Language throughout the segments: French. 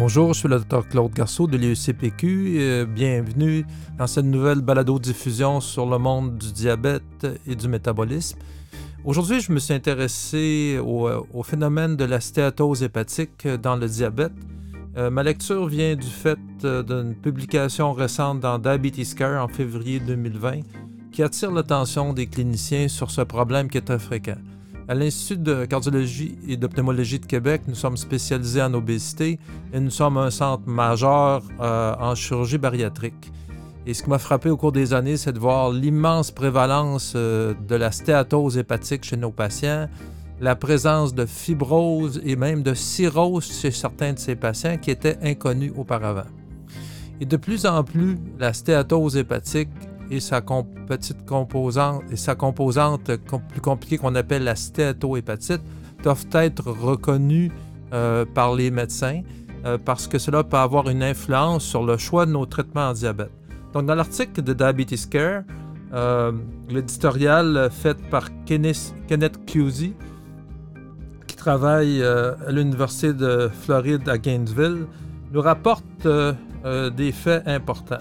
Bonjour, je suis le Dr Claude Garceau de l'IECPQ. et bienvenue dans cette nouvelle balado-diffusion sur le monde du diabète et du métabolisme. Aujourd'hui, je me suis intéressé au, au phénomène de la stéatose hépatique dans le diabète. Euh, ma lecture vient du fait euh, d'une publication récente dans Diabetes Care en février 2020 qui attire l'attention des cliniciens sur ce problème qui est très fréquent. À l'Institut de cardiologie et d'ophtalmologie de Québec, nous sommes spécialisés en obésité et nous sommes un centre majeur euh, en chirurgie bariatrique. Et ce qui m'a frappé au cours des années, c'est de voir l'immense prévalence euh, de la stéatose hépatique chez nos patients, la présence de fibrose et même de cirrhose chez certains de ces patients qui étaient inconnus auparavant. Et de plus en plus, la stéatose hépatique et sa petite composante et sa composante plus compliquée qu'on appelle la stéatohépatite doivent être reconnues euh, par les médecins euh, parce que cela peut avoir une influence sur le choix de nos traitements en diabète. Donc, dans l'article de Diabetes Care, euh, l'éditorial fait par Kenneth, Kenneth Cusey, qui travaille à l'Université de Floride à Gainesville, nous rapporte des faits importants.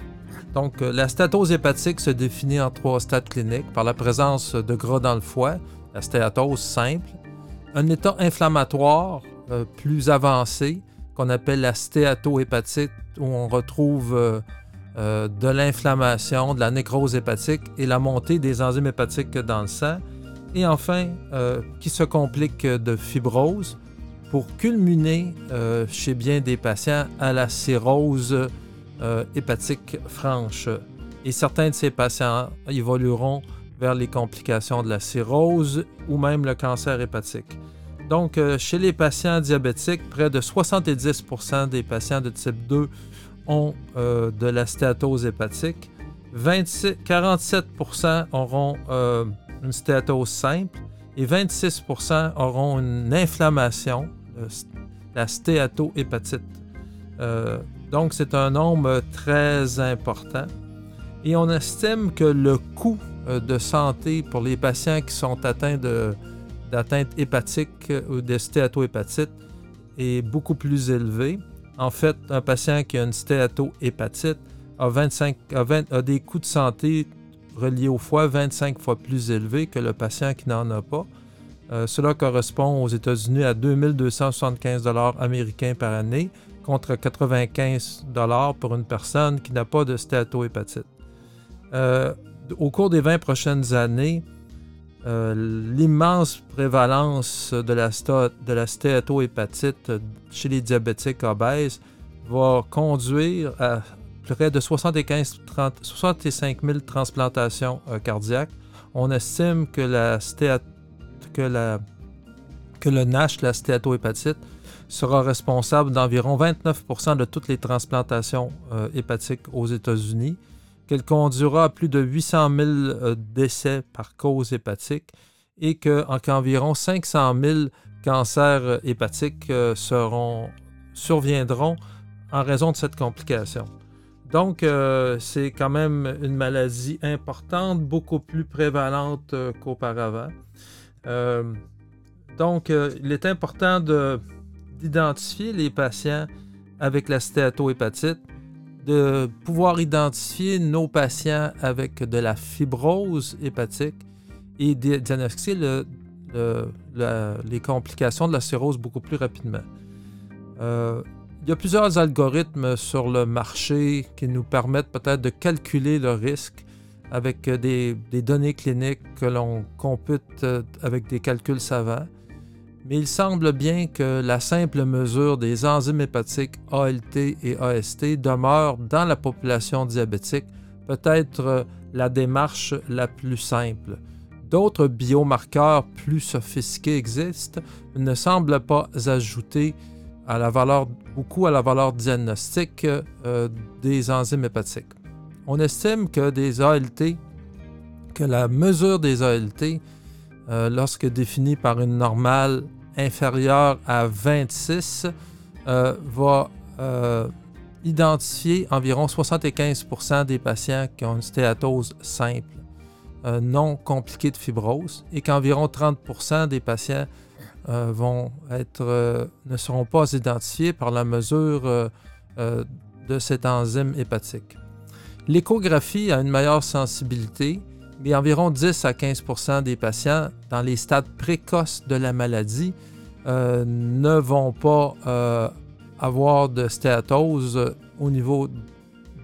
Donc, euh, la stéatose hépatique se définit en trois stades cliniques. Par la présence de gras dans le foie, la stéatose simple, un état inflammatoire euh, plus avancé qu'on appelle la stéatohépatite, où on retrouve euh, de l'inflammation, de la nécrose hépatique et la montée des enzymes hépatiques dans le sang, et enfin, qui se complique de fibrose pour culminer chez bien des patients à la cirrhose euh, hépatique franche. Et certains de ces patients évolueront vers les complications de la cirrhose ou même le cancer hépatique. Donc, euh, chez les patients diabétiques, près de 70% des patients de type 2 ont euh, de la stéatose hépatique. 47% auront une stéatose simple et 26% auront une inflammation, la stéatohépatite. Donc, c'est un nombre très important. Et on estime que le coût euh, de santé pour les patients qui sont atteints d'atteinte hépatique euh, ou de stéatohépatite est beaucoup plus élevé. En fait, un patient qui a une stéatohépatite a, 25, a, des coûts de santé reliés au foie 25 fois plus élevés que le patient qui n'en a pas. Euh, cela correspond aux États-Unis à 2275 américains par année, contre 95 pour une personne qui n'a pas de stéatohépatite. Euh, au cours des 20 prochaines années, euh, l'immense prévalence de la, stéatohépatite chez les diabétiques obèses va conduire à près de 75, 65 000 transplantations euh, cardiaques. On estime que, la que, que le NASH, la stéatohépatite, sera responsable d'environ 29% de toutes les transplantations euh, hépatiques aux États-Unis, qu'elle conduira à plus de 800 000 euh, décès par cause hépatique et qu'environ 500 000 cancers euh, hépatiques surviendront en raison de cette complication. Donc, c'est quand même une maladie importante, beaucoup plus prévalente qu'auparavant. donc, il est important de, d'identifier les patients avec la stéatohépatite, de pouvoir identifier nos patients avec de la fibrose hépatique et de diagnostiquer les complications de la cirrhose beaucoup plus rapidement. Euh, il y a plusieurs algorithmes sur le marché qui nous permettent peut-être de calculer le risque avec des données cliniques que l'on compute euh, avec des calculs savants mais il semble bien que la simple mesure des enzymes hépatiques ALT et AST demeure dans la population diabétique peut-être la démarche la plus simple. D'autres biomarqueurs plus sophistiqués existent, mais ne semblent pas ajouter beaucoup à la valeur diagnostique euh, des enzymes hépatiques. On estime que des ALT, que la mesure des ALT, euh, lorsque définie par une normale inférieur à 26 euh, va euh, identifier environ 75% des patients qui ont une stéatose simple, euh, non compliquée de fibrose, et qu'environ 30% des patients vont être, ne seront pas identifiés par la mesure de cette enzyme hépatique. L'échographie a une meilleure sensibilité, mais environ 10 à 15% des patients dans les stades précoces de la maladie ne vont pas avoir de stéatose au niveau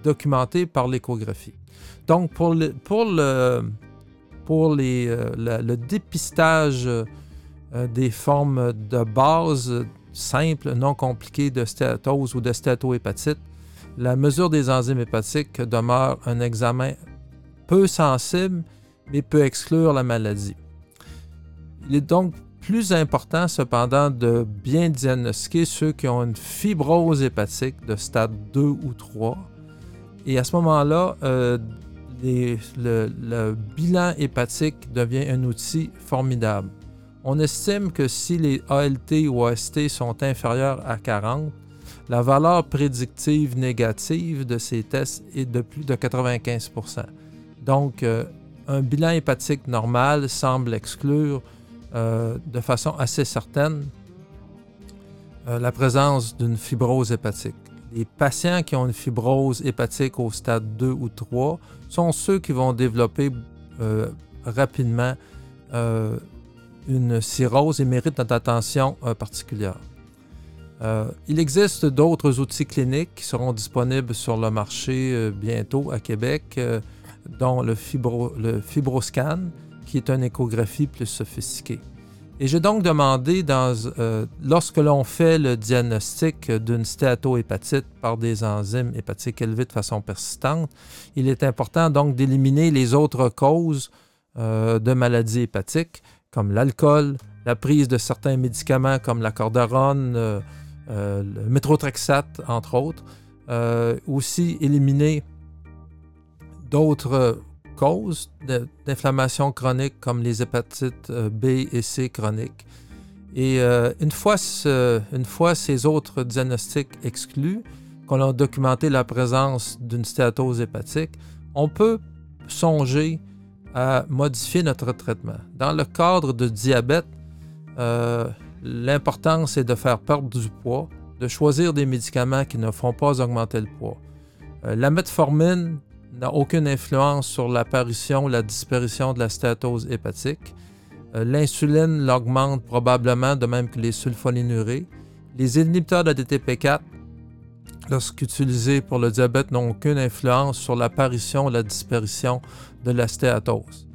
documenté par l'échographie. Donc, pour le, pour le, pour les, euh, le, dépistage euh, des formes de base simples, non compliquées de stéatose ou de stéatohépatite, la mesure des enzymes hépatiques demeure un examen peu sensible, mais peut exclure la maladie. Il est donc plus important cependant de bien diagnostiquer ceux qui ont une fibrose hépatique de stade 2 ou 3. Et à ce moment-là, euh, le, bilan hépatique devient un outil formidable. On estime que si les ALT ou AST sont inférieurs à 40, la valeur prédictive négative de ces tests est de plus de 95 Donc, euh, un bilan hépatique normal semble exclure euh, de façon assez certaine euh, la présence d'une fibrose hépatique. Les patients qui ont une fibrose hépatique au stade 2 ou 3 sont ceux qui vont développer rapidement une cirrhose et méritent notre attention particulière. il existe d'autres outils cliniques qui seront disponibles sur le marché bientôt à Québec, dont le, fibro, le Fibroscan, qui est une échographie plus sophistiquée. Et j'ai donc demandé, euh, lorsque l'on fait le diagnostic d'une stéatohépatite par des enzymes hépatiques élevées de façon persistante, il est important donc d'éliminer les autres causes euh, de maladies hépatiques, comme l'alcool, la prise de certains médicaments comme la cordérone, euh, le métrotrexate, entre autres. aussi éliminer d'autres causes d'inflammation chronique comme les hépatites euh, B et C chroniques. Et euh, une, fois ces autres diagnostics exclus, qu'on a documenté la présence d'une stéatose hépatique, on peut songer à modifier notre traitement. Dans le cadre de diabète, euh, l'important c'est de faire perdre du poids, de choisir des médicaments qui ne font pas augmenter le poids. la metformine n'a aucune influence sur l'apparition ou la disparition de la stéatose hépatique. Euh, l'insuline l'augmente probablement, de même que les sulfonylurées. Les inhibiteurs de DTP4, lorsqu'utilisés pour le diabète, n'ont aucune influence sur l'apparition ou la disparition de la stéatose.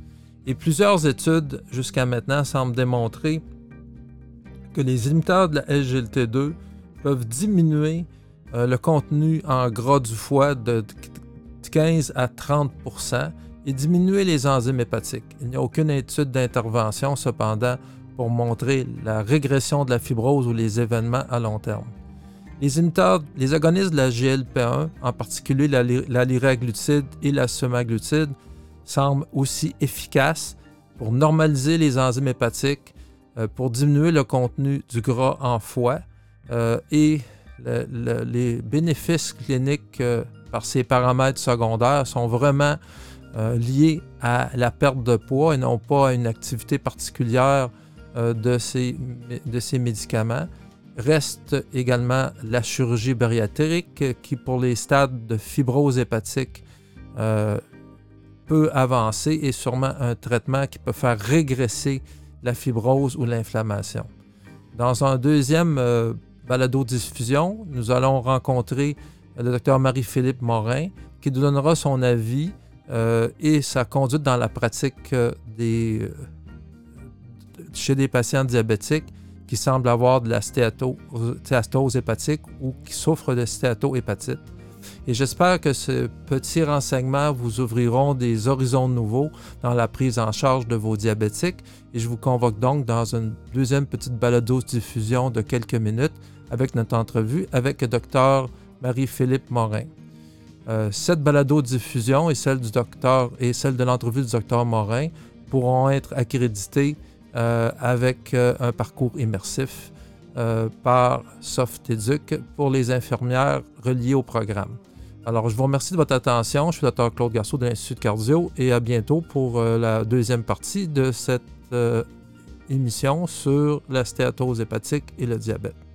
Et plusieurs études jusqu'à maintenant semblent démontrer que les inhibiteurs de la SGLT2 peuvent diminuer euh, le contenu en gras du foie de 15 à 30% et diminuer les enzymes hépatiques. Il n'y a aucune étude d'intervention cependant pour montrer la régression de la fibrose ou les événements à long terme. Les les agonistes de la GLP1, en particulier la, la et la semaglutide, semblent aussi efficaces pour normaliser les enzymes hépatiques, euh, pour diminuer le contenu du gras en foie euh, et les bénéfices cliniques euh, par ces paramètres secondaires sont vraiment euh, liés à la perte de poids et non pas à une activité particulière euh, de, ces, médicaments. Reste également la chirurgie bariatrique qui, pour les stades de fibrose hépatique, euh, peut avancer et sûrement un traitement qui peut faire régresser la fibrose ou l'inflammation. Dans un deuxième balado-diffusion, nous allons rencontrer le docteur Marie-Philippe Morin, qui nous donnera son avis euh, et sa conduite dans la pratique euh, euh, chez des patients diabétiques qui semblent avoir de la stéatose hépatique ou qui souffrent de stéatohépatite. Et j'espère que ce petit renseignement vous ouvriront des horizons nouveaux dans la prise en charge de vos diabétiques. Et je vous convoque donc dans une deuxième petite balado-diffusion de quelques minutes avec notre entrevue avec le docteur Marie-Philippe Morin. Euh, cette balado-diffusion et celle du docteur et celle de l'entrevue du docteur Morin pourront être accréditées euh, avec euh, un parcours immersif par SoftEduc pour les infirmières reliées au programme. Alors, je vous remercie de votre attention. Je suis le docteur Claude Garceau de l'Institut cardio et à bientôt pour la deuxième partie de cette émission sur la stéatose hépatique et le diabète.